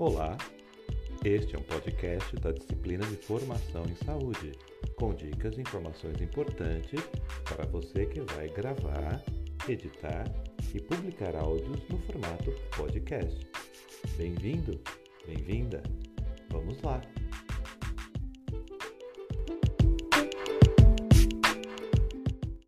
Olá, este é um podcast da disciplina de Formação em Saúde, com dicas e informações importantes para você que vai gravar, editar e publicar áudios no formato podcast. Bem-vindo, bem-vinda, vamos lá!